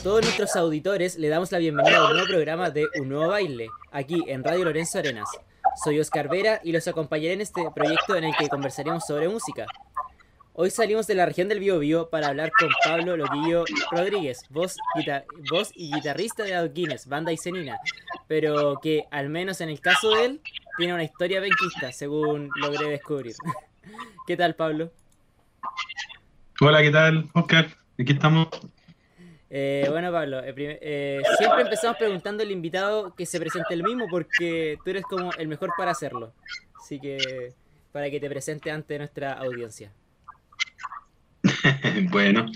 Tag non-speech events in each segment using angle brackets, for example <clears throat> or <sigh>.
todos nuestros auditores le damos la bienvenida a un nuevo programa de Un Nuevo Baile, aquí en Radio Lorenzo Arenas. Soy Oscar Vera y los acompañaré en este proyecto en el que conversaremos sobre música. Hoy salimos de la región del Biobío para hablar con Pablo Loquillo Rodríguez, voz, y guitarrista de Adoquines, banda Isenina, pero que, al menos en el caso de él, tiene una historia benquista, según logré descubrir. <laughs> ¿Qué tal, Pablo? Hola, ¿qué tal, Oscar? Aquí estamos. Eh, bueno, Pablo, eh, eh, siempre empezamos preguntando al invitado que se presente el mismo porque tú eres como el mejor para hacerlo. Así que, para que te presente ante nuestra audiencia. <laughs> bueno,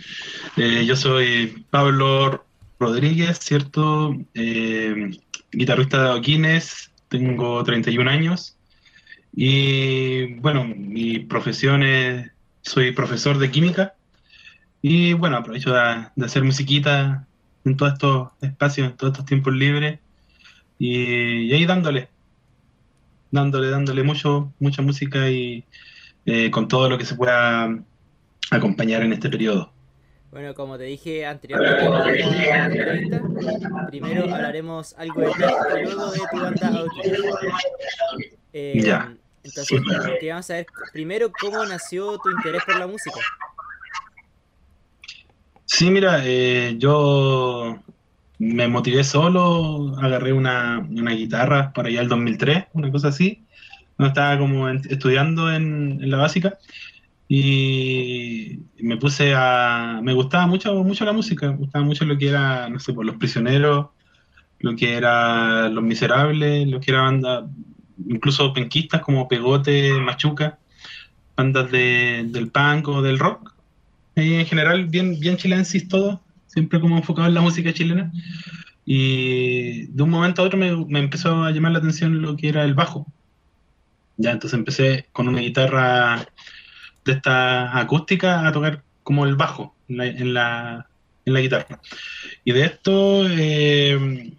yo soy Pablo Rodríguez, ¿cierto? guitarrista de Adoquines, tengo 31 años. Y bueno, mi profesión es, soy profesor de química y bueno, aprovecho de, hacer musiquita en todos estos espacios, en todos estos tiempos libres. Y, ahí dándole, dándole, dándole mucho, mucha música y eh, con todo lo que se pueda acompañar en este periodo. Bueno, como te dije anteriormente, primero hablaremos algo de ti y luego de tu banda eh, ya. Entonces, queríamos saber primero cómo nació tu interés por la música. Sí, mira, eh, yo me motivé solo, agarré una, guitarra para allá el 2003, una cosa así. No estaba como estudiando en, la básica y me puse a... Me gustaba mucho, mucho la música, me gustaba mucho lo que era, no sé, por Los Prisioneros, lo que era Los Miserables, lo que era banda, incluso penquistas como Pegote, Machuca, bandas de, del punk o del rock en general bien, bien chilensis todo, siempre como enfocado en la música chilena. Y de un momento a otro me, me, empezó a llamar la atención lo que era el bajo. Ya, entonces empecé con una guitarra de esta acústica a tocar como el bajo en la, en la, en la guitarra. Y de esto, eh,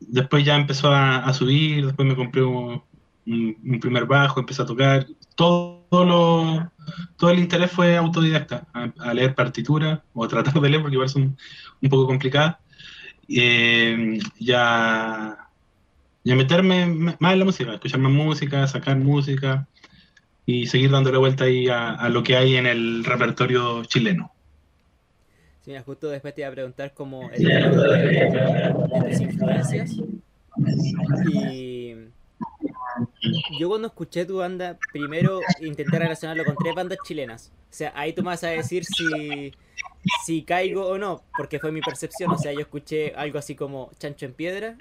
después ya empezó a, subir, después me compré un, un, primer bajo, empecé a tocar. Todo, lo, todo el interés fue autodidacta, a, leer partituras o a tratar de leer porque igual son un poco complicadas. Eh, ya, ya meterme más en la música, escuchar más música, sacar música y seguir dándole vuelta ahí a, lo que hay en el repertorio chileno. Sí, justo después te iba a preguntar como el de, tus influencias. Y yo cuando escuché tu banda, primero intenté relacionarlo con tres bandas chilenas. O sea, ahí tú me vas a decir si, si caigo o no, porque fue mi percepción. O sea, yo escuché algo así como Chancho en Piedra.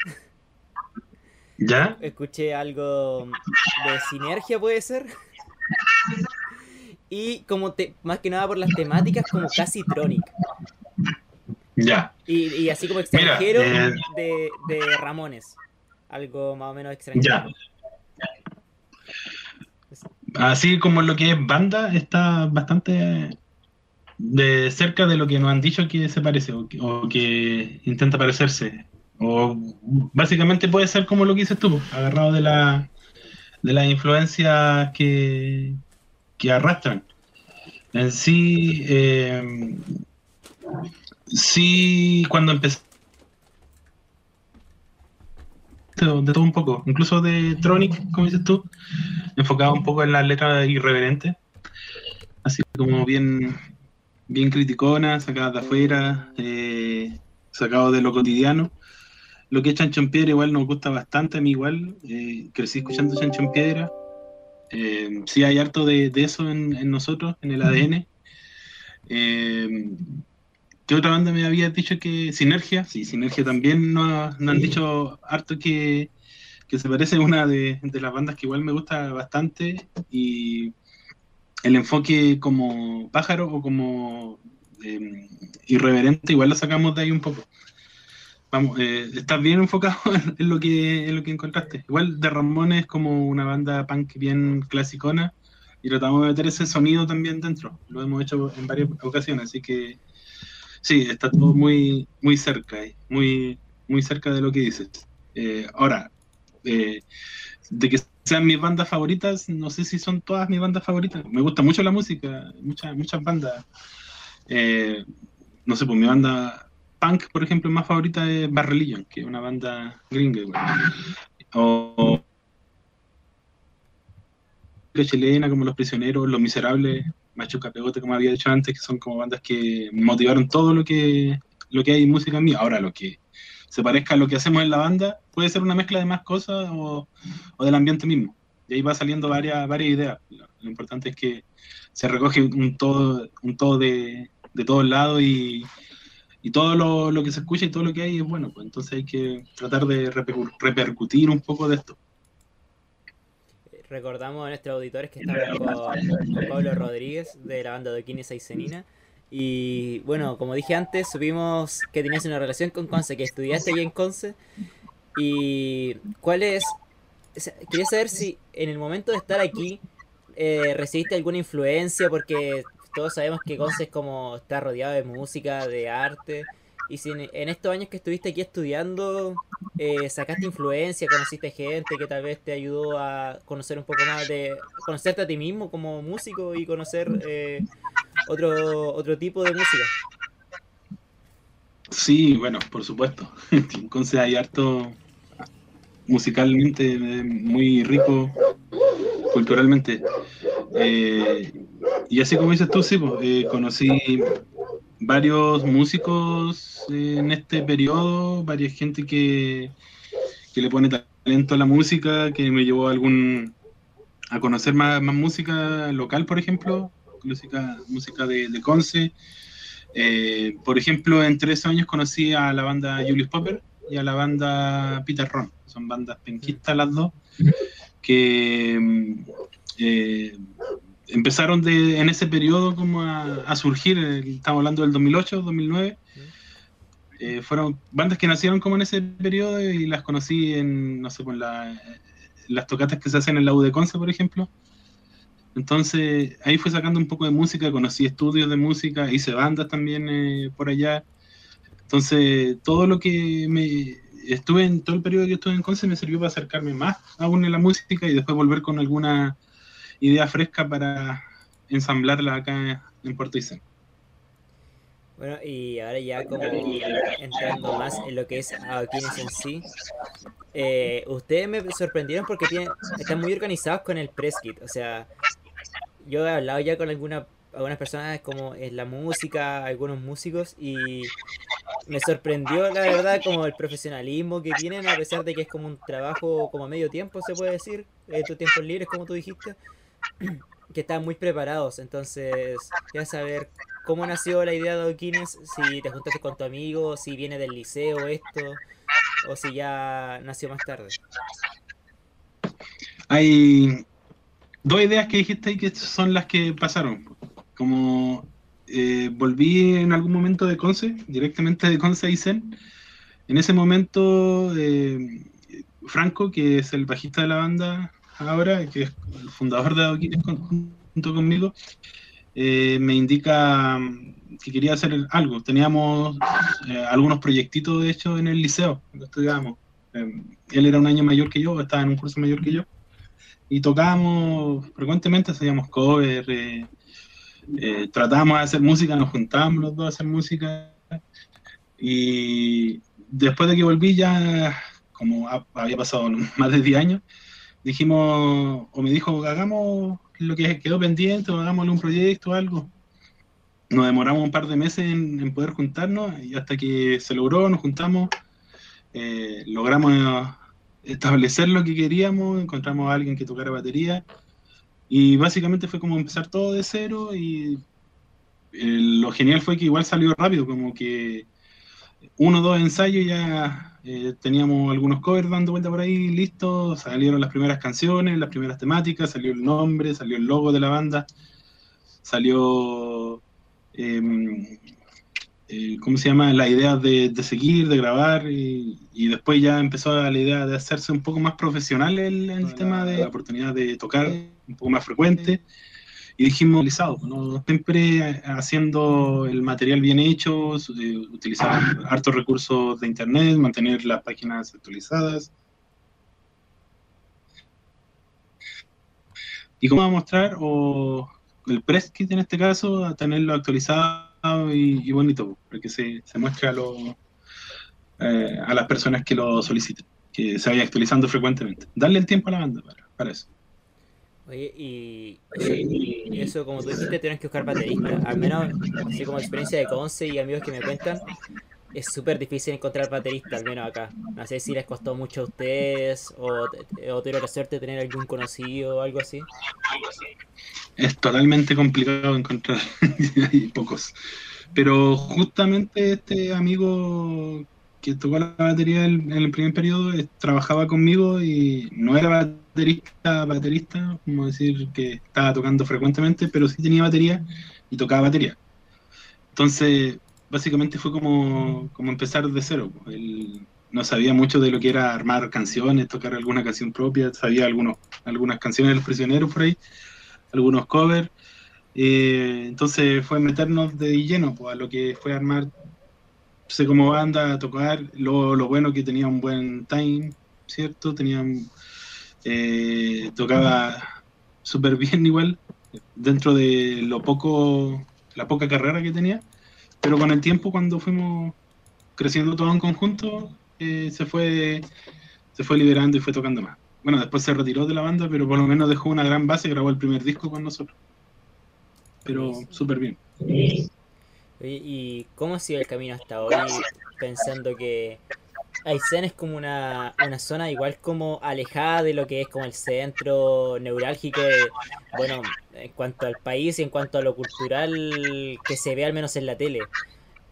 ¿Ya? Escuché algo de Sinergia, puede ser. Y como te, más que nada por las temáticas, como casi Tronic. Ya. Y, así como extranjero eh, de, de Ramones. Algo más o menos extranjero. Ya. Así como lo que es banda, está bastante de cerca de lo que nos han dicho que se parece o que, intenta parecerse. O básicamente puede ser como lo que dices tú, agarrado de la de las influencias que, que arrastran. En sí, eh, sí, cuando empecé de todo un poco, incluso de Tronic, como dices tú, enfocado un poco en la letra irreverente, así como bien, bien criticona, sacada de afuera, eh, sacado de lo cotidiano. Lo que es Chancho en Piedra igual nos gusta bastante, a mí igual, eh, crecí escuchando Chancho en Piedra, eh, sí hay harto de, eso en, nosotros, en el ADN. ¿Qué otra banda me había dicho que Sinergia? Sí, Sinergia también nos, han dicho harto que, se parece a una de, las bandas que igual me gusta bastante y el enfoque como pájaro o como em, irreverente igual lo sacamos de ahí un poco. Vamos, eh, estás bien enfocado <laughs> en lo que en lo que encontraste. Igual de Ramones como una banda punk bien clasicona y tratamos de meter ese sonido también dentro. Lo hemos hecho en varias ocasiones, así que Sí, está todo muy, muy cerca, muy, muy cerca de lo que dices. Eh, ahora, eh, de que sean mis bandas favoritas, no sé si son todas mis bandas favoritas. Me gusta mucho la música, muchas, muchas bandas. Eh, no sé, pues mi banda punk, por ejemplo, más favorita es Bad Religion, que es una banda gringa. o chilena como Los Prisioneros, Los Miserables, Macho Capegote, como había dicho antes, que son como bandas que motivaron todo lo que, lo que hay en música mía. Ahora, lo que se parezca a lo que hacemos en la banda, puede ser una mezcla de más cosas o, o del ambiente mismo. Y ahí va saliendo varias, varias ideas. Lo, lo importante es que se recoge un todo, un todo de, de todos lados y, y todo lo, lo, que se escucha y todo lo que hay es bueno. Pues entonces hay que tratar de reper, repercutir un poco de esto. Recordamos a nuestros auditores que estamos con, con Pablo Rodríguez de la banda de Quines Aicenina. Y bueno, como dije antes, supimos que tenías una relación con Conce, que estudiaste ahí en Conce. Y cuál es. Quería saber si en el momento de estar aquí eh, recibiste alguna influencia, porque todos sabemos que Conce es como está rodeado de música, de arte. Y si en, estos años que estuviste aquí estudiando, eh, sacaste influencia, conociste gente que tal vez te ayudó a conocer un poco más de. conocerte a ti mismo como músico y conocer eh, otro, otro tipo de música. Sí, bueno, por supuesto. <laughs> En Conce hay harto musicalmente muy rico culturalmente. Eh, y así como dices tú, sí, pues, eh, conocí varios músicos en este periodo, varias gente que, que, le pone talento a la música, que me llevó a algún a conocer más, más música local, por ejemplo, música, música de, Conce. Eh, por ejemplo, en tres años conocí a la banda Julius Popper y a la banda Peter Ron. Son bandas penquistas las dos, que eh, empezaron de, en ese periodo como a, a, surgir, estamos hablando del 2008, 2009. Eh, fueron bandas que nacieron como en ese periodo y las conocí en, no sé, por la, las tocatas que se hacen en la U de Conce, por ejemplo. Entonces ahí fui sacando un poco de música, conocí estudios de música, hice bandas también eh, por allá. Entonces todo lo que me estuve en todo el periodo que estuve en Conce me sirvió para acercarme más aún en la música y después volver con alguna idea fresca para ensamblarla acá en Puerto Isen. Bueno, y ahora ya como entrando más en lo que es Adoquines en sí, eh, ustedes me sorprendieron porque tienen, están muy organizados con el press kit, o sea, yo he hablado ya con alguna, algunas personas como en la música, algunos músicos, y me sorprendió la verdad como el profesionalismo que tienen, a pesar de que es como un trabajo como a medio tiempo, se puede decir, eh, tus tiempos libres, como tú dijiste, <clears throat> que están muy preparados, entonces, ya saber cómo nació la idea de Adoquines, si te juntaste con tu amigo, si viene del liceo esto, o si ya nació más tarde. Hay dos ideas que dijiste que son las que pasaron. Como eh, volví en algún momento de Conce, directamente de Conce a Isen. En ese momento, eh, Franco, que es el bajista de la banda ahora, que es el fundador de Adoquines junto conmigo, eh, me indica que quería hacer algo. Teníamos eh, algunos proyectitos, de hecho, en el liceo, cuando estudiábamos. Eh, él era un año mayor que yo, estaba en un curso mayor que yo, y tocábamos frecuentemente, hacíamos covers, eh, tratábamos de hacer música, nos juntábamos los dos a hacer música, y después de que volví ya, como había pasado <laughs> más de 10 años, dijimos, o me dijo, hagamos lo que quedó pendiente, o hagámosle un proyecto o algo. Nos demoramos un par de meses en, poder juntarnos y hasta que se logró, nos juntamos, eh, logramos establecer lo que queríamos, encontramos a alguien que tocara batería y básicamente fue como empezar todo de cero y eh, lo genial fue que igual salió rápido, como que uno o dos ensayos ya eh, teníamos algunos covers dando vuelta por ahí, listos, salieron las primeras canciones, las primeras temáticas, salió el nombre, salió el logo de la banda, salió, eh, eh, ¿cómo se llama? La idea de, de seguir, de grabar, y, y, después ya empezó la idea de hacerse un poco más profesional el, el tema de la oportunidad de tocar un poco más frecuente. Y dijimos, ¿no? siempre haciendo el material bien hecho, utilizar hartos recursos de internet, mantener las páginas actualizadas. Y cómo va a mostrar, o el press kit en este caso, a tenerlo actualizado y, bonito, porque se, se muestre a, eh, a las personas que lo soliciten, que se vaya actualizando frecuentemente. Darle el tiempo a la banda para, eso. Oye, y, eso, como tú dijiste, tienes que buscar baterista. Al menos, así como experiencia de Conce y amigos que me cuentan, es súper difícil encontrar baterista, al menos acá. No sé si les costó mucho a ustedes o, o tuvieron la suerte de tener algún conocido o algo así. Es totalmente complicado encontrar, <laughs> hay pocos. Pero justamente este amigo que tocó la batería en el primer periodo eh, trabajaba conmigo y no era baterista, baterista, como decir que estaba tocando frecuentemente, pero sí tenía batería y tocaba batería. Entonces, básicamente fue como, como empezar de cero. Él no sabía mucho de lo que era armar canciones, tocar alguna canción propia, sabía algunos, algunas canciones de los prisioneros por ahí, algunos covers. Eh, entonces fue meternos de lleno pues, a lo que fue armar, sé como banda, a tocar, lo, lo bueno que tenía un buen time, ¿cierto? Tenía, eh, tocaba súper bien igual, dentro de lo poco, la poca carrera que tenía pero con el tiempo, cuando fuimos creciendo todo en conjunto, eh, se fue se fue liberando y fue tocando más. Bueno, después se retiró de la banda, pero por lo menos dejó una gran base, grabó el primer disco con nosotros. Pero súper bien. ¿Y cómo ha sido el camino hasta hoy? Pensando que Aysén es como una, una zona igual como alejada de lo que es como el centro neurálgico, bueno, en cuanto al país y en cuanto a lo cultural que se ve al menos en la tele.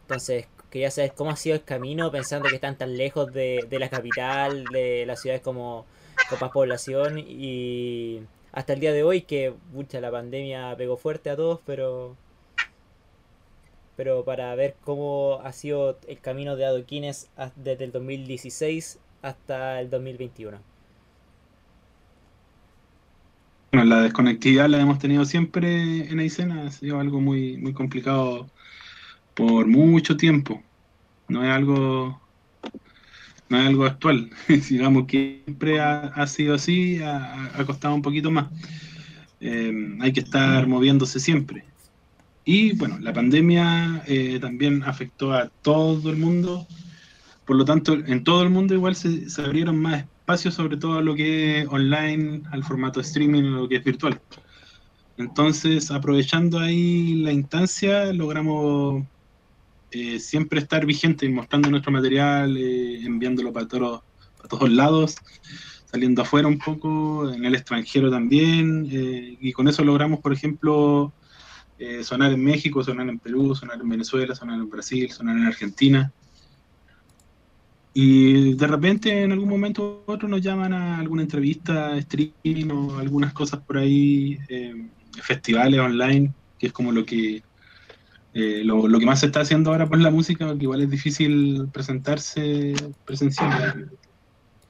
Entonces, quería saber cómo ha sido el camino pensando que están tan lejos de, de la capital, de las ciudades como Copas Población y hasta el día de hoy que, mucha la pandemia pegó fuerte a todos, pero pero para ver cómo ha sido el camino de adoquines desde el 2016 hasta el 2021. Bueno, la desconectividad la hemos tenido siempre en Aysena, ha sido algo muy, muy complicado por mucho tiempo. No es algo, no es algo actual. <laughs> Digamos que siempre ha, sido así, ha, costado un poquito más. Eh, hay que estar moviéndose siempre. Y bueno, la pandemia eh, también afectó a todo el mundo, por lo tanto, en todo el mundo igual se, abrieron más espacios, sobre todo a lo que es online, al formato streaming, lo que es virtual. Entonces, aprovechando ahí la instancia, logramos eh, siempre estar vigentes, mostrando nuestro material, eh, enviándolo para todos, para todos lados, saliendo afuera un poco, en el extranjero también, y con eso logramos, por ejemplo, eh, sonar en México, sonar en Perú, sonar en Venezuela, sonar en Brasil, sonar en Argentina. Y de repente en algún momento u otro nos llaman a alguna entrevista, streaming o algunas cosas por ahí, eh, festivales online, que es como lo que eh, lo, que más se está haciendo ahora por la música, porque igual es difícil presentarse presencial.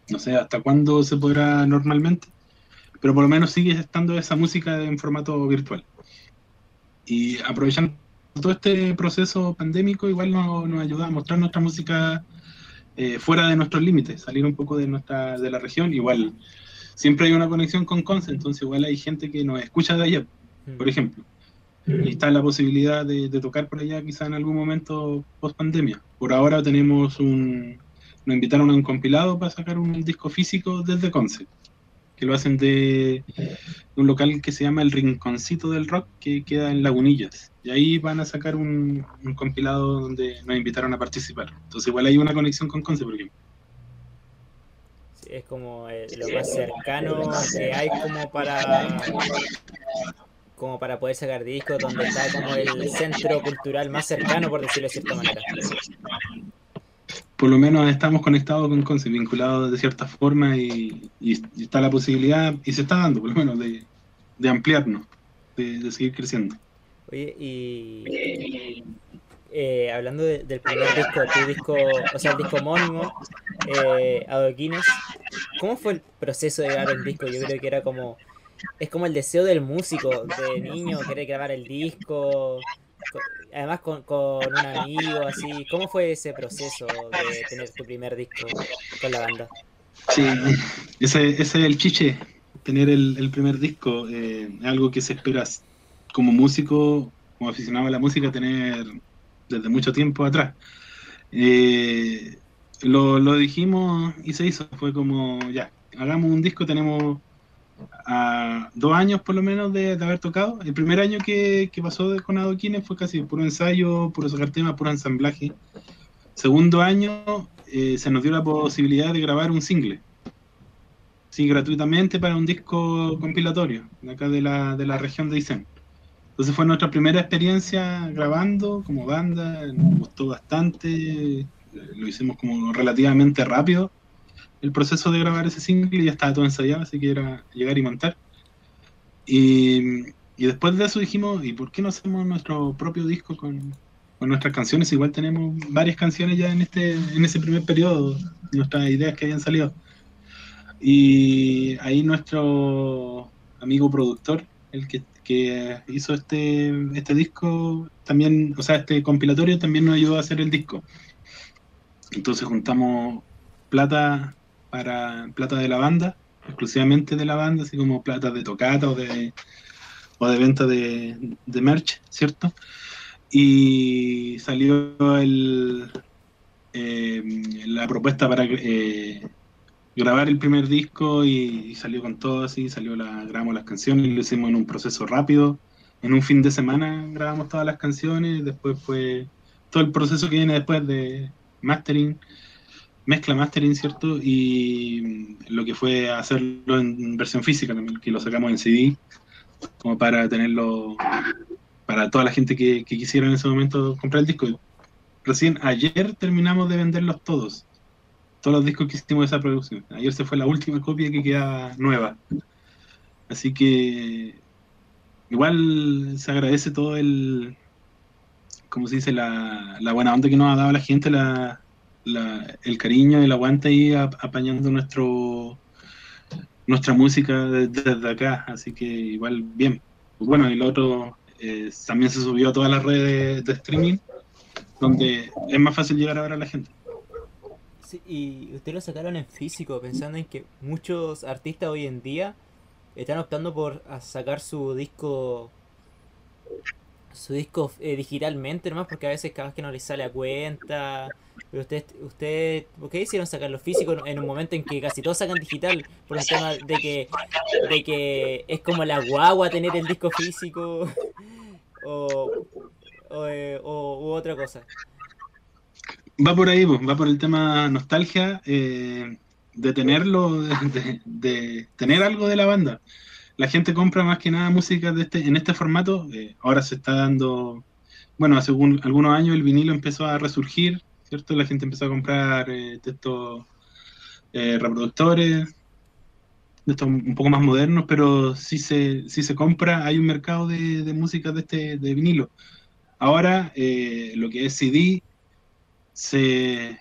No sé hasta cuándo se podrá normalmente, pero por lo menos sigue estando esa música en formato virtual. Y aprovechando todo este proceso pandémico, igual nos, nos ayuda a mostrar nuestra música eh, fuera de nuestros límites, salir un poco de nuestra de la región. Igual siempre hay una conexión con Conce, entonces igual hay gente que nos escucha de allá, por mm. ejemplo. Y está la posibilidad de, de tocar por allá quizá en algún momento post pandemia. Por ahora tenemos un, nos invitaron a un compilado para sacar un disco físico desde Conce que lo hacen de un local que se llama El Rinconcito del Rock, que queda en Lagunillas. Y ahí van a sacar un, compilado donde nos invitaron a participar. Entonces igual hay una conexión con Conce, por ejemplo. es como eh, lo más cercano que hay como para como para poder sacar discos, donde está como el centro cultural más cercano, por decirlo de cierta manera por lo menos estamos conectados con Conce, vinculados de cierta forma y, está la posibilidad, y se está dando por lo menos, de, ampliarnos, de, seguir creciendo. Oye, y eh, hablando del primer disco, tu disco, o sea, el disco homónimo, eh, Adoquines, ¿cómo fue el proceso de grabar el disco? Yo creo que era como, es como el deseo del músico, de niño, querer grabar el disco, además con, un amigo, así. ¿Cómo fue ese proceso de tener tu primer disco con la banda? Sí, ese, ese es el chiche, tener el, primer disco. Eh, algo que se espera como músico, como aficionado a la música, tener desde mucho tiempo atrás. Eh, lo, lo, dijimos y se hizo, fue como, ya, hagamos un disco, tenemos a dos años por lo menos de, haber tocado. El primer año que, pasó de, con Adoquines fue casi puro ensayo, puro sacar temas, puro ensamblaje. Segundo año eh, se nos dio la posibilidad de grabar un single. Sí, gratuitamente para un disco compilatorio, de acá de la, de la región de Isen. Entonces fue nuestra primera experiencia grabando como banda, nos gustó bastante, lo hicimos como relativamente rápido el proceso de grabar ese single y ya estaba todo ensayado, así que era llegar y montar. Y, después de eso dijimos, ¿y por qué no hacemos nuestro propio disco con, nuestras canciones? Igual tenemos varias canciones ya en este en ese primer periodo, nuestras ideas que habían salido. Y ahí nuestro amigo productor, el que, que hizo este, este disco, también, o sea, este compilatorio también nos ayudó a hacer el disco. Entonces juntamos plata para plata de la banda, exclusivamente de la banda, así como plata de tocata o de, o de venta de, de merch, ¿cierto? Y salió el, eh, la propuesta para eh, grabar el primer disco y, salió con todo así, salió la, grabamos las canciones, lo hicimos en un proceso rápido, en un fin de semana grabamos todas las canciones, después fue todo el proceso que viene después de mastering, mezcla mastering, ¿cierto? Y lo que fue hacerlo en versión física también, que lo sacamos en CD, como para tenerlo para toda la gente que, quisiera en ese momento comprar el disco. Recién ayer terminamos de venderlos todos, todos los discos que hicimos de esa producción. Ayer se fue la última copia que queda nueva. Así que igual se agradece todo el, como se dice, la, la buena onda que nos ha dado la gente, la, el cariño y el aguante ahí apañando nuestro nuestra música desde, acá, así que igual bien. Bueno, y lo otro eh, también se subió a todas las redes de, streaming, donde es más fácil llegar a ver a la gente. Sí, y ustedes lo sacaron en físico, pensando en que muchos artistas hoy en día están optando por sacar su disco su disco eh, digitalmente nomás porque a veces cada vez que no les sale a cuenta pero usted, usted, ¿por qué hicieron sacarlo físico en un momento en que casi todos sacan digital? Por el tema de que, de que es como la guagua tener el disco físico <laughs> o, o, eh, u otra cosa. Va por ahí, va por el tema nostalgia, eh, de tenerlo, <laughs> de, tener algo de la banda. La gente compra más que nada música de este, en este formato. Eh, ahora se está dando, bueno, hace algunos años el vinilo empezó a resurgir ¿cierto? La gente empezó a comprar eh, estos eh, reproductores, de estos un poco más modernos, pero si se, si se compra, hay un mercado de, de música de este de vinilo. Ahora, eh, lo que es CD se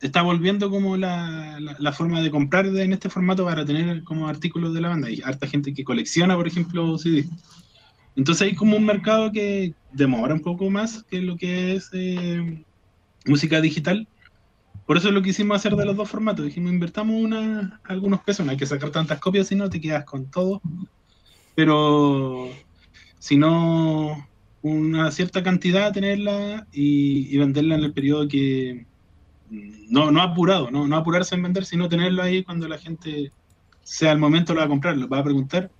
está volviendo como la, la, forma de comprar en este formato para tener como artículos de la banda. Hay harta gente que colecciona, por ejemplo, CD. Entonces hay como un mercado que demora un poco más que lo que es música digital. Por eso es lo que hicimos hacer de los dos formatos. Dijimos, invertamos una, algunos pesos, no hay que sacar tantas copias, si no te quedas con todo. Pero si no, una cierta cantidad, tenerla y, venderla en el periodo que... No, no apurado, no, no apurarse en vender, sino tenerlo ahí cuando la gente sea el momento lo va a comprar, lo va a preguntar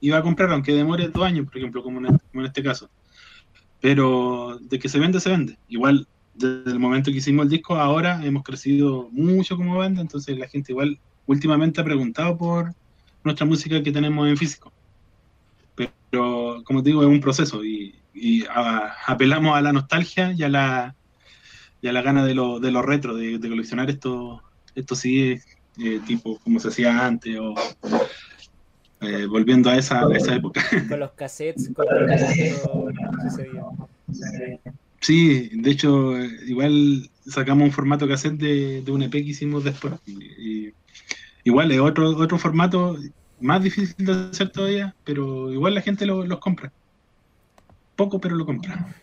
y va a comprar, aunque demore dos años, por ejemplo, como en, como en este caso. Pero de que se vende, se vende. Igual desde el momento que hicimos el disco, ahora hemos crecido mucho como banda, entonces la gente igual últimamente ha preguntado por nuestra música que tenemos en físico. Pero, como digo, es un proceso y, apelamos a la nostalgia y a la, y a la gana de lo, de lo retro, de, coleccionar esto, esto sí eh, tipo como se hacía antes o eh, volviendo a esa, esa época. <laughs> Con los cassettes, con los cassettes Sí, de hecho, igual sacamos un formato cassette de, de un EP que hicimos después. Y, igual es otro, otro formato más difícil de hacer todavía, pero igual la gente lo, los compra. Poco, pero lo compra.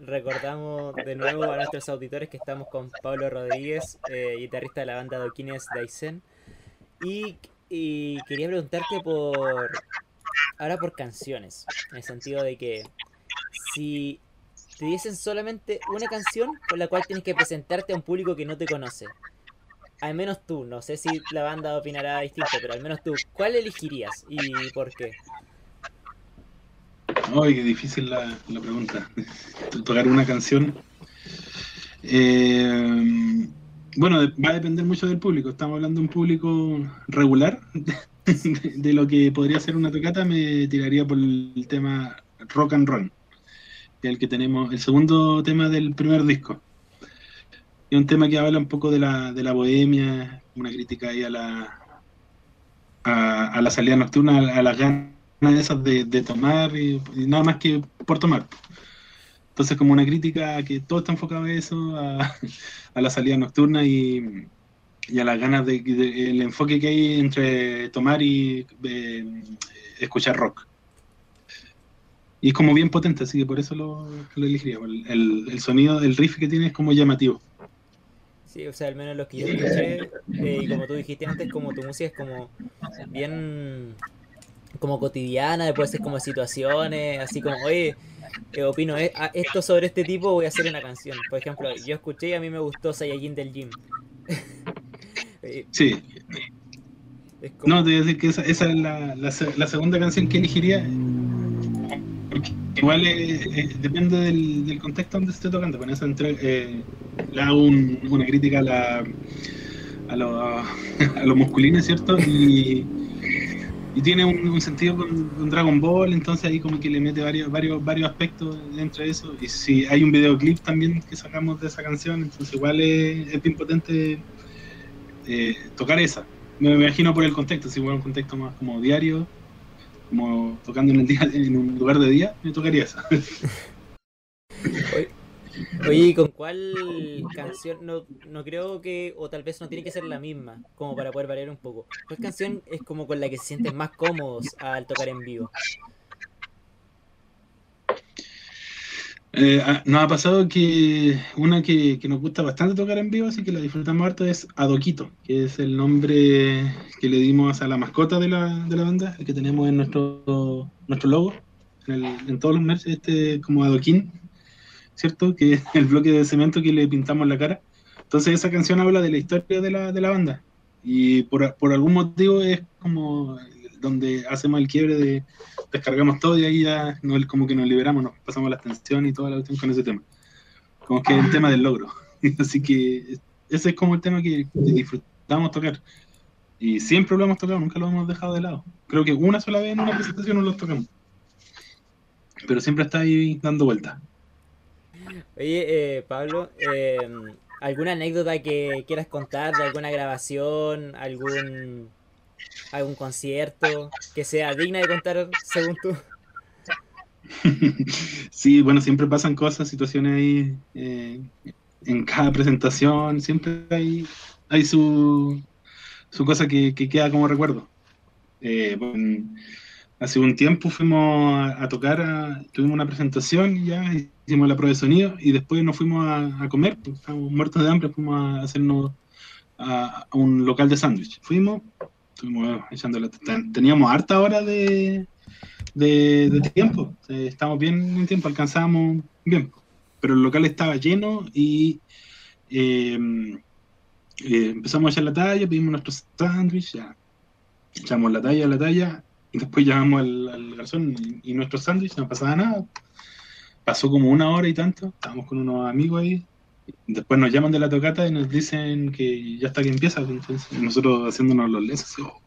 Recordamos de nuevo a nuestros auditores que estamos con Pablo Rodríguez, eh, guitarrista de la banda Doquines Daisen. Y, y quería preguntarte por. Ahora por canciones, en el sentido de que si te diesen solamente una canción con la cual tienes que presentarte a un público que no te conoce, al menos tú, no sé si la banda opinará distinto, pero al menos tú, ¿cuál elegirías y por qué? Ay, qué difícil la, la pregunta. <laughs> Tocar una canción. Eh, bueno, va a depender mucho del público. Estamos hablando de un público regular. <laughs> De, lo que podría ser una tocata, me tiraría por el tema Rock and Roll, que el que tenemos, el segundo tema del primer disco. Es un tema que habla un poco de la, de la bohemia, una crítica ahí a la, a, la salida nocturna, a, las ganas esas de, de tomar y, nada más que por tomar. Entonces, como una crítica que todo está enfocado a eso, <laughs> a, la salida nocturna y, y, a las ganas de, el enfoque que hay entre tomar y escuchar rock. Y es como bien potente, así que por eso lo, lo elegiría. El, el, sonido, el riff que tiene es como llamativo. Sí, o sea, al menos lo que yo escuché, eh, y como tú dijiste antes, como tu música es como bien como cotidiana, después es como situaciones, así como, oye, eh, opino eh, esto sobre este tipo, voy a hacer una canción. Por ejemplo, yo escuché y a mí me gustó Saiyajin del Gym. <laughs> sí. No, te voy a decir que esa, esa es la, la, la segunda canción que elegiría igual eh, eh, depende del, contexto donde esté tocando. Con eso entre, eh, le hago una crítica a, la, a, lo, a <laughs> los musculines, ¿cierto? Y, y tiene un, sentido con, Dragon Ball, entonces ahí como que le mete varios, varios, varios aspectos dentro de eso. Y si hay un videoclip también que sacamos de esa canción, entonces igual es, es bien potente tocar esa. Me imagino por el contexto, si fuera un contexto más como diario, como tocando en el día en un lugar de día, me tocaría esa. <laughs> Oye, ¿con cuál canción? No, no creo que, o tal vez no tiene que ser la misma, como para poder variar un poco. ¿Cuál canción es como con la que se sienten más cómodos al tocar en vivo? Eh, ah, nos ha pasado que una que, nos gusta bastante tocar en vivo, así que la disfrutamos harto, es Adoquito, que es el nombre que le dimos a la mascota de la, de la banda, el que tenemos en nuestro, nuestro logo, en, todos los meses, este como Adoquín, ¿cierto? Que es <laughs> el bloque de cemento que le pintamos la cara. Entonces esa canción habla de la historia de la, de la banda y por, por algún motivo es como donde hacemos el quiebre de descargamos todo y ahí ya no, como que nos liberamos, nos pasamos la extensión y toda la cuestión con ese tema. Como que el tema del logro. <laughs> Así que ese es como el tema que disfrutamos tocar. Y siempre lo hemos tocado, nunca lo hemos dejado de lado. Creo que una sola vez en una presentación no lo tocamos. Pero siempre está ahí dando vueltas. Oye, eh, Pablo, eh, ¿alguna anécdota que quieras contar de alguna grabación, algún algún concierto que sea digna de contar según tú. <laughs> Sí, bueno, siempre pasan cosas, situaciones ahí eh, en cada presentación, siempre hay, hay su, su cosa que, queda como recuerdo. Eh, hace un tiempo fuimos a, tocar, tuvimos una presentación, ya hicimos la prueba de sonido y después nos fuimos a, comer, pues, estábamos muertos de hambre, fuimos a hacernos a, un local de sándwich. Fuimos, Teníamos harta hora de, tiempo. Eh, estamos bien en tiempo, alcanzamos bien. Pero el local estaba lleno y eh, eh, empezamos a echar la talla, pedimos nuestro sándwich. Echamos la talla, la talla, después llamamos al, garzón y, y nuestro sándwich, no pasaba nada. Pasó como una hora y tanto, estábamos con unos amigos ahí, Después nos llaman de la tocata y nos dicen que ya está que empieza. Entonces, nosotros haciéndonos los lesos oh,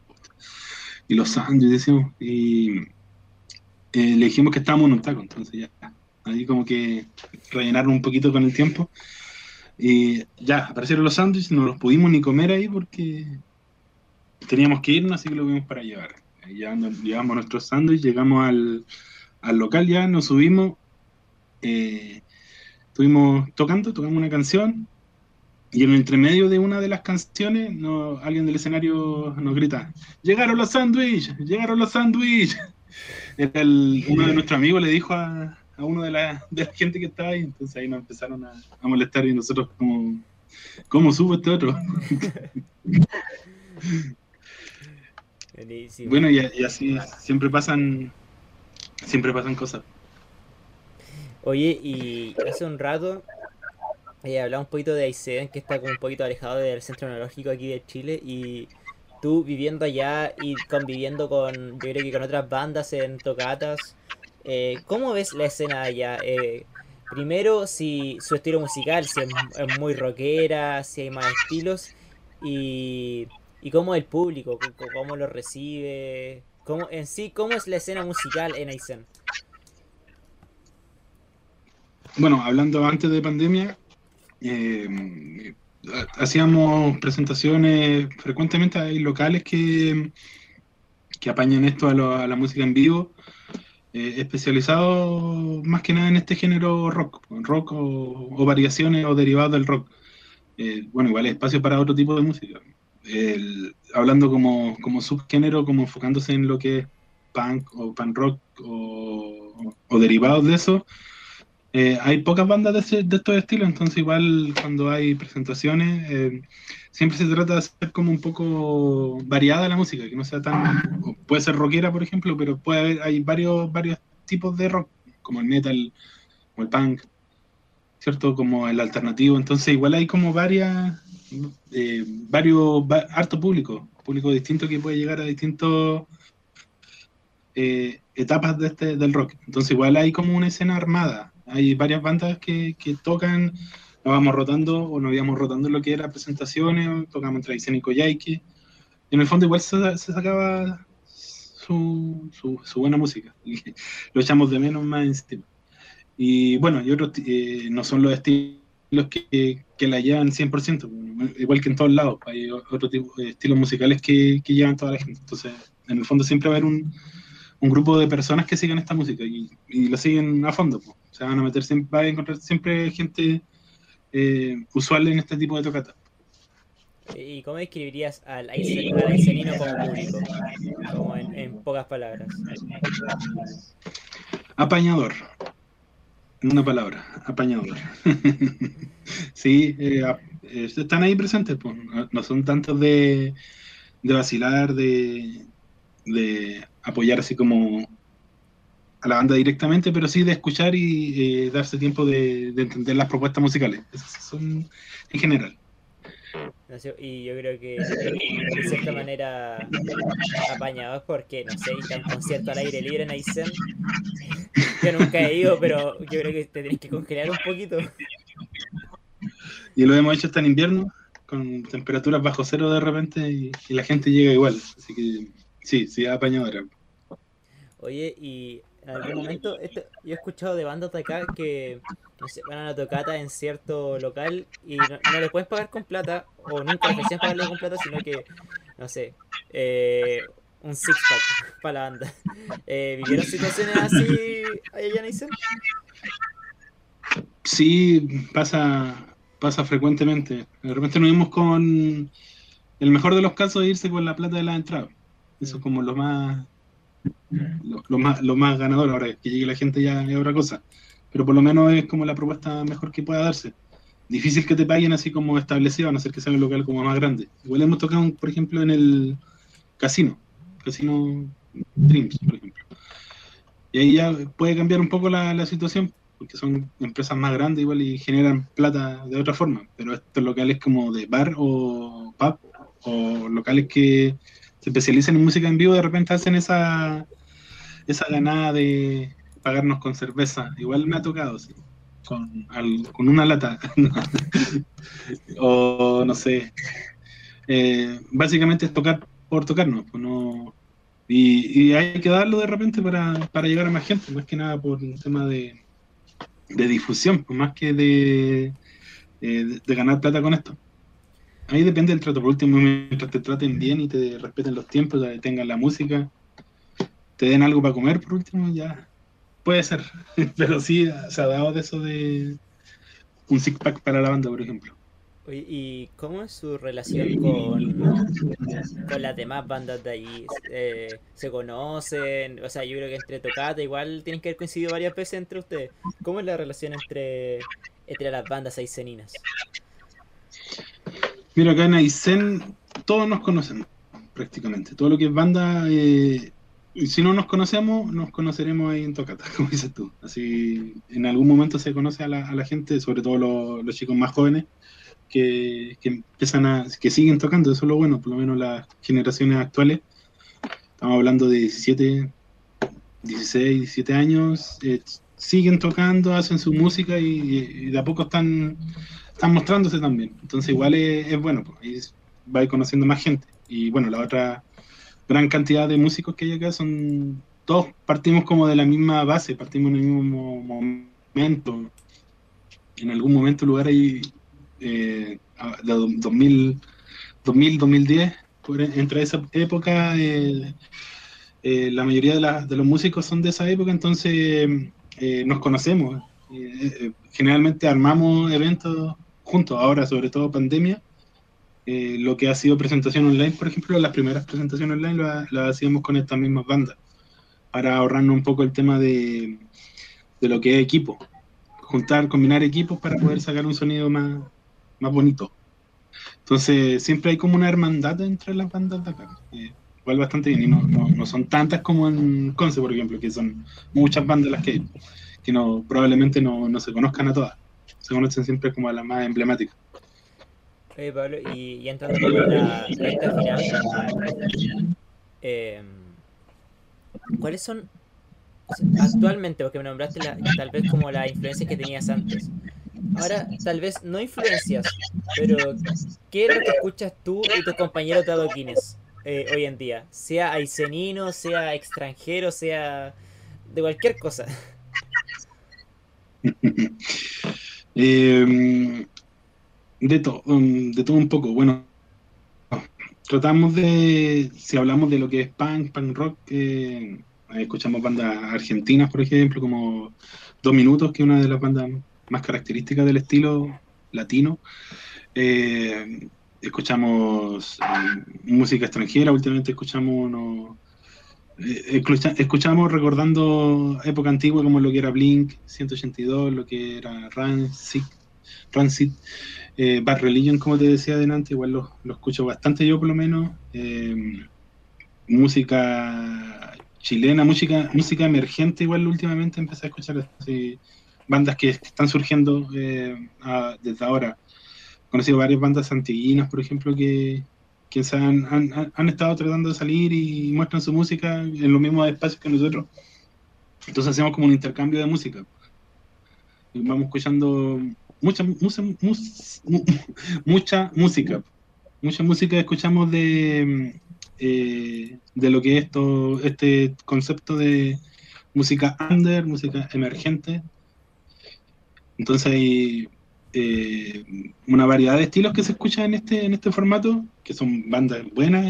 y los sándwiches, decimos. Y eh, le dijimos que estábamos en un taco. Entonces, ya. Ahí, como que rellenaron un poquito con el tiempo. Y ya, aparecieron los sándwiches. No los pudimos ni comer ahí porque teníamos que irnos, así que lo vimos para llevar. Llevamos, llevamos nuestros sándwiches, llegamos al, al local ya, nos subimos. Eh, estuvimos tocando, tocamos una canción y en el entremedio de una de las canciones alguien del escenario nos grita, llegaron los sándwiches, llegaron los sándwiches. <laughs> uno de nuestros amigos le dijo a, a uno de la, de la, gente que estaba ahí, entonces ahí nos empezaron a, molestar y nosotros como, ¿cómo subo este otro? <laughs> Bueno, y, y así siempre pasan, siempre pasan cosas. Oye, y hace un rato eh, hablaba un poquito de Aysén, que está como un poquito alejado del centro neurológico aquí de Chile, y tú viviendo allá y conviviendo con, yo creo que con otras bandas en tocatas, eh, ¿cómo ves la escena allá? Eh, primero, si su estilo musical, si es, es muy rockera, si hay más estilos, y, y cómo el público, cómo lo recibe, cómo, en sí, cómo es la escena musical en Aysén. Bueno, hablando antes de pandemia, eh, ha- hacíamos presentaciones frecuentemente, hay locales que, que apañan esto a, lo- a la música en vivo, eh, especializados más que nada en este género rock, rock o, o variaciones o derivados del rock. Eh, bueno, igual hay espacio para otro tipo de música. El- hablando como, como subgénero, como enfocándose en lo que es punk o punk rock o, derivados de eso, eh, hay pocas bandas de, ese- de estos estilos, entonces igual cuando hay presentaciones, eh, siempre se trata de hacer como un poco variada la música, que no sea tan, puede ser rockera por ejemplo, pero puede haber, hay varios, varios tipos de rock, como el metal, como el punk, ¿cierto? Como el alternativo, entonces igual hay como varias, eh, varios, va- harto público, público distinto que puede llegar a distintos eh, etapas de este, del rock. Entonces igual hay como una escena armada. Hay varias bandas que, que tocan, nos vamos rotando o nos íbamos rotando lo que era presentaciones, tocamos Aysén y. Y en el fondo igual se, sacaba su, su, buena música. <laughs> Lo echamos de menos más encima. Y bueno, y otros eh, no son los estilos que, que la llevan 100%, igual que en todos lados. Hay otro tipo de estilos musicales que, que llevan toda la gente. Entonces, en el fondo siempre va a haber un, un grupo de personas que sigan esta música y, y lo siguen a fondo. po. Se van a meter siempre, va a encontrar siempre gente eh, usual en este tipo de tocatas. ¿Y cómo describirías al, aysenino como público? Como en, en pocas palabras. Apañador. En una palabra, apañador. <laughs> sí, eh, están ahí presentes, pues. No, no son tantos de, de vacilar, de, de apoyar así como a la banda directamente, pero sí de escuchar y eh, darse tiempo de, de entender las propuestas musicales. Esas son en general. No sé, Y yo creo que de cierta manera apañados porque, no sé, ir a un concierto al aire libre en Aysén. <laughs> Yo nunca he ido, pero yo creo que te tenés que congelar un poquito. Y lo hemos hecho hasta en invierno, con temperaturas bajo cero de repente, y, y la gente llega igual. Así que sí, sí, apañadora. Oye, y en algún momento, esto, yo he escuchado de bandas de acá que no sé, van a la tocata en cierto local y no, no les pueden pagar con plata, o nunca les ofrecían pagarle con plata, sino que, no sé, eh, un six pack para la banda. <laughs> Eh, ¿Vivieron situaciones así allá en? Sí, pasa, pasa frecuentemente. De repente nos vimos con el mejor de los casos de irse con la plata de la entrada. Eso es como lo más, lo, lo más, lo más ganador. Ahora que llegue la gente ya es otra cosa. Pero por lo menos es como la propuesta mejor que pueda darse. Difícil que te paguen así como establecido, a no ser que sea un local como más grande. Igual hemos tocado, por ejemplo, en el casino, casino Dreams, por ejemplo. Y ahí ya puede cambiar un poco la, la situación, porque son empresas más grandes igual y generan plata de otra forma. Pero estos locales como de bar o pub, o locales que se especializan en música en vivo, de repente hacen esa, esa ganada de pagarnos con cerveza. Igual me ha tocado. Con, con una lata. <laughs> o no sé. Eh, básicamente es tocar por tocarnos. Pues no, y, hay que darlo de repente para, para llegar a más gente, más que nada por un tema de, de difusión, pues más que de, eh, de, ganar plata con esto. Ahí depende del trato. Por último, mientras te traten bien y te respeten los tiempos, te tengan la música, te den algo para comer, por último, ya puede ser. <laughs> Pero sí se ha dado de eso de un six pack para la banda, por ejemplo. ¿y cómo es su relación con, con las demás bandas de ahí? Eh, ¿Se conocen? O sea, yo creo que entre tocata igual tienen que haber coincidido varias veces entre ustedes. ¿Cómo es la relación entre, entre las bandas aiceninas? Mira, acá en Aysén todos nos conocen, prácticamente. Todo lo que es banda, eh, si no nos conocemos, nos conoceremos ahí en Tocata, <laughs> como dices tú. Así, en algún momento se conoce a la, gente, sobre todo los, chicos más jóvenes, que, empiezan a, que siguen tocando, eso es lo bueno, por lo menos las generaciones actuales. Estamos hablando de 17, 16, 17 años, eh, siguen tocando, hacen su música y, de a poco están, están mostrándose también. Entonces igual es, bueno, pues, va a ir conociendo más gente. Y bueno, la otra gran cantidad de músicos que hay acá son, todos partimos como de la misma base, partimos en el mismo momento. En algún momento, lugar ahí, eh, de 2000, 2000, 2010, entre esa época, eh, eh, la mayoría de, los músicos son de esa época, entonces eh, nos conocemos. generalmente armamos eventos juntos, ahora sobre todo pandemia, eh, lo que ha sido presentación online, por ejemplo, las primeras presentaciones online las, hacíamos con estas mismas bandas, para ahorrarnos un poco el tema de, de, lo que es equipo. Juntar, combinar equipos para poder sacar un sonido más, más bonito. Entonces, siempre hay como una hermandad entre las bandas de acá. Eh, igual bastante bien, y no, no, son tantas como en Conce, por ejemplo, que son muchas bandas las que que no, probablemente no, no se conozcan a todas. Se conocen siempre como a las más emblemáticas. Pablo, y, entrando en la recta final, eh, ¿cuáles son actualmente, porque me nombraste tal vez como las influencias que tenías antes? Ahora, tal vez no influencias, pero ¿qué es lo que escuchas tú y tus compañeros de adoquines eh, hoy en día? Sea aicenino, sea extranjero, sea de cualquier cosa. <laughs> eh, de todo, um, de todo un poco. Bueno, tratamos de, si hablamos de lo que es punk, punk rock, eh, escuchamos bandas argentinas, por ejemplo, como Dos Minutos, que es una de las bandas más características del estilo latino. Eh, escuchamos um, música extranjera, últimamente escuchamos eh, escuchamos recordando época antigua como lo que era Blink 182, lo que era Rancid, Rancid eh, Bad Religion, como te decía adelante, igual lo, escucho bastante yo por lo menos. Eh, música chilena, música, música emergente, igual últimamente empecé a escuchar bandas que están surgiendo eh, desde ahora. He conocido varias bandas antiguinas, por ejemplo, que, que han, han, estado tratando de salir y muestran su música en los mismos espacios que nosotros. Entonces hacemos como un intercambio de música. Vamos escuchando mucha, mucha, música. Mucha música escuchamos de, eh, de lo que es esto, este concepto de música under, música emergente. Entonces hay eh, una variedad de estilos que se escuchan en este, en este formato, que son bandas buenas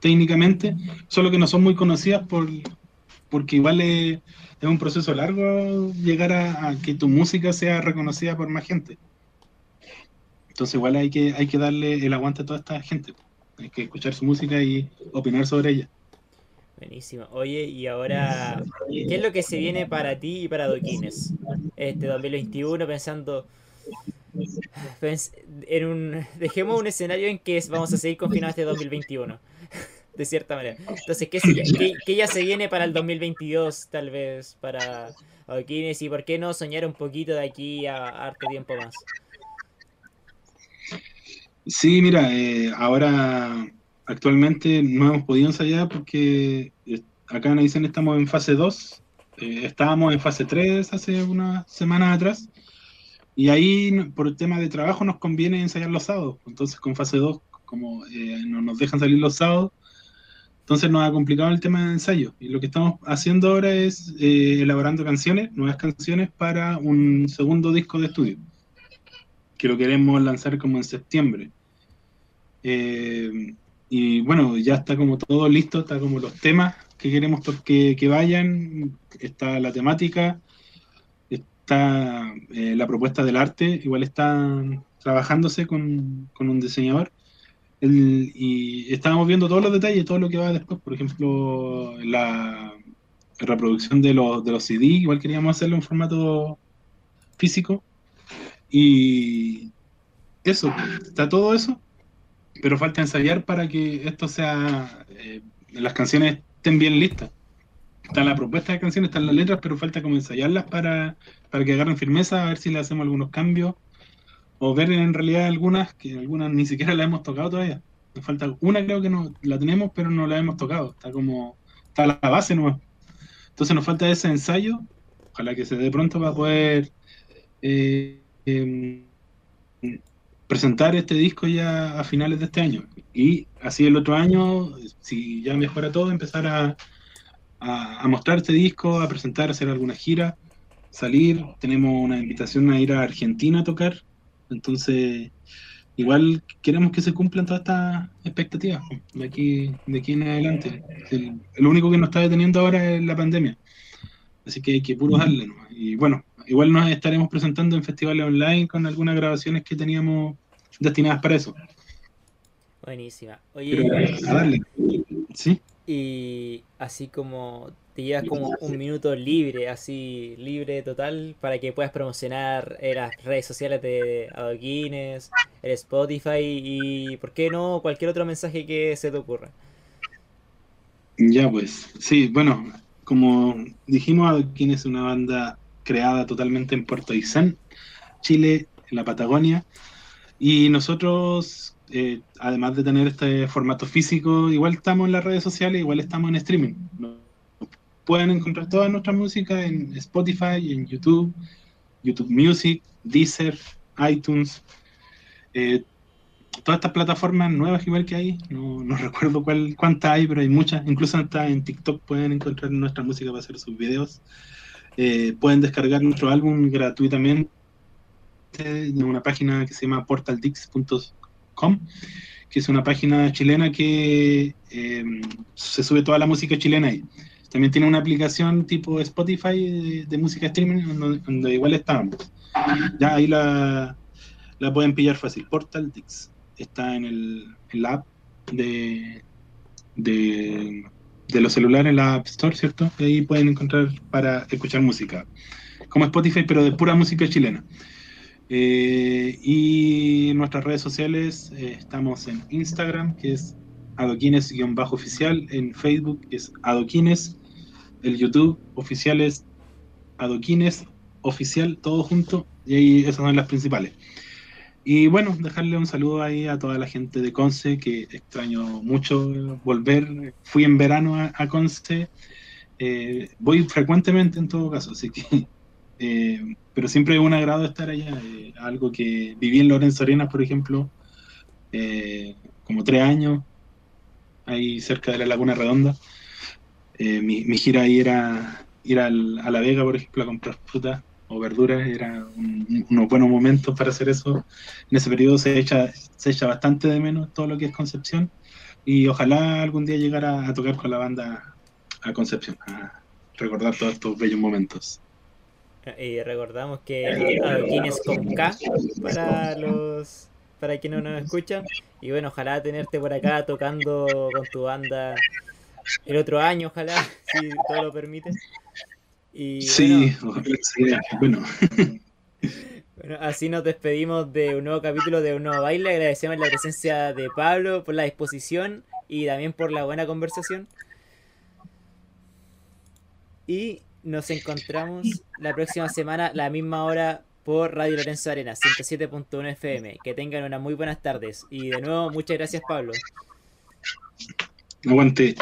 técnicamente, solo que no son muy conocidas por, porque igual es, un proceso largo llegar a, que tu música sea reconocida por más gente. Entonces igual hay que, hay que darle el aguante a toda esta gente. Hay que escuchar su música y opinar sobre ella. Buenísimo. Oye, y ahora, ¿qué es lo que se viene para ti y para Doquines? Este 2021, pensando <sighs> en un dejemos un escenario en que vamos a seguir confinados este 2021 de cierta manera. Entonces, ¿qué, <laughs> qué, ya se viene para el 2022, tal vez, para Adoquines? ¿Y por qué no soñar un poquito de aquí a harto tiempo más? Sí, mira, eh, ahora actualmente no hemos podido ensayar porque eh, acá nos dicen estamos en fase 2, eh, estábamos en fase 3 hace unas semanas atrás, y ahí por el tema de trabajo nos conviene ensayar los sábados, entonces con fase 2, como no nos dejan salir los sábados, entonces nos ha complicado el tema de ensayo. Y lo que estamos haciendo ahora es eh, elaborando canciones, nuevas canciones para un segundo disco de estudio, que lo queremos lanzar como en septiembre. Eh, y bueno, ya está como todo listo, está como los temas que queremos que, que vayan, está la temática, está eh, la propuesta del arte, igual está trabajándose con, con un diseñador y estábamos viendo todos los detalles, todo lo que va después, por ejemplo, la reproducción de los, de los CD, igual queríamos hacerlo en formato físico. Y eso, está todo eso, pero falta ensayar para que esto sea, eh, las canciones estén bien listas. Está la propuesta de canciones, están las letras, pero falta como ensayarlas para, para que agarren firmeza, a ver si le hacemos algunos cambios, o ver en realidad algunas, que algunas ni siquiera las hemos tocado todavía. Nos falta una, creo que no la tenemos, pero no la hemos tocado. Está como, está la base nueva. Entonces nos falta ese ensayo, ojalá que se dé pronto para poder eh, em, presentar este disco ya a finales de este año. Y así el otro año, si ya mejora todo, empezar a, a, mostrar este disco, a presentar, a hacer alguna gira, salir. Tenemos una invitación a ir a Argentina a tocar. Entonces, igual queremos que se cumplan todas estas expectativas de aquí, de aquí en adelante. El, único que nos está deteniendo ahora es la pandemia. Así que hay que puro darle. Y bueno, igual nos estaremos presentando en festivales online con algunas grabaciones que teníamos destinadas para eso. Buenísima. Oye, a darle. ¿Sí? Y así como te llevas como un minuto libre, así libre total, para que puedas promocionar en las redes sociales de Adoquines, el Spotify y, ¿por qué no?, cualquier otro mensaje que se te ocurra. Ya, pues, sí, bueno, como dijimos, Adoquines es una banda creada totalmente en Puerto Aysén, Chile, en la Patagonia, y nosotros eh, además de tener este formato físico, igual estamos en las redes sociales, igual estamos en streaming. Pueden encontrar toda nuestra música en Spotify, en YouTube, YouTube Music, Deezer, iTunes, eh, todas estas plataformas nuevas igual que hay, no, no <laughs> recuerdo cuál, cuántas hay, pero hay muchas, incluso hasta en TikTok pueden encontrar nuestra música para hacer sus videos. Eh, pueden descargar nuestro álbum gratuitamente de una página que se llama portaldix.com que es una página chilena que eh, se sube toda la música chilena ahí. También tiene una aplicación tipo Spotify de, música streaming donde, igual estábamos. Ya ahí la, la pueden pillar fácil. Portal Dix. Está en el, app de, de, de, los celulares, en la App Store, ¿cierto? Y ahí pueden encontrar para escuchar música. Como Spotify, pero de pura música chilena. Eh, y en nuestras redes sociales eh, estamos en Instagram, que es adoquines-oficial, en Facebook, que es adoquines, el YouTube oficial es adoquines oficial, todo junto, y ahí esas son las principales. Y bueno, dejarle un saludo ahí a toda la gente de Conce, que extraño mucho volver. Fui en verano a, Conce, eh, voy frecuentemente en todo caso, así que <laughs> eh, pero siempre es un agrado estar allá. Eh, algo que viví en Lorenzo Arenas, por ejemplo, como tres años, ahí cerca de la Laguna Redonda. Mi, gira ahí era ir a La Vega, por ejemplo, a comprar frutas o verduras. Era unos buenos momentos para hacer eso. En ese periodo se echa, se echa bastante de menos todo lo que es Concepción. Y ojalá algún día llegara a tocar con la banda a Concepción, a recordar todos estos bellos momentos. Y recordamos que K para los para quienes no nos escuchan. Y bueno, ojalá tenerte por acá tocando con tu banda el otro año, ojalá, <laughs> si todo lo permite. Y, sí, bueno. <laughs> bueno. así nos despedimos de un nuevo capítulo de un nuevo baile. Agradecemos la presencia de Pablo por la disposición y también por la buena conversación. Y nos encontramos la próxima semana, la misma hora, por Radio Lorenzo Arena, 107.1 FM. Que tengan unas muy buenas tardes. Y de nuevo, muchas gracias, Pablo. Aguante.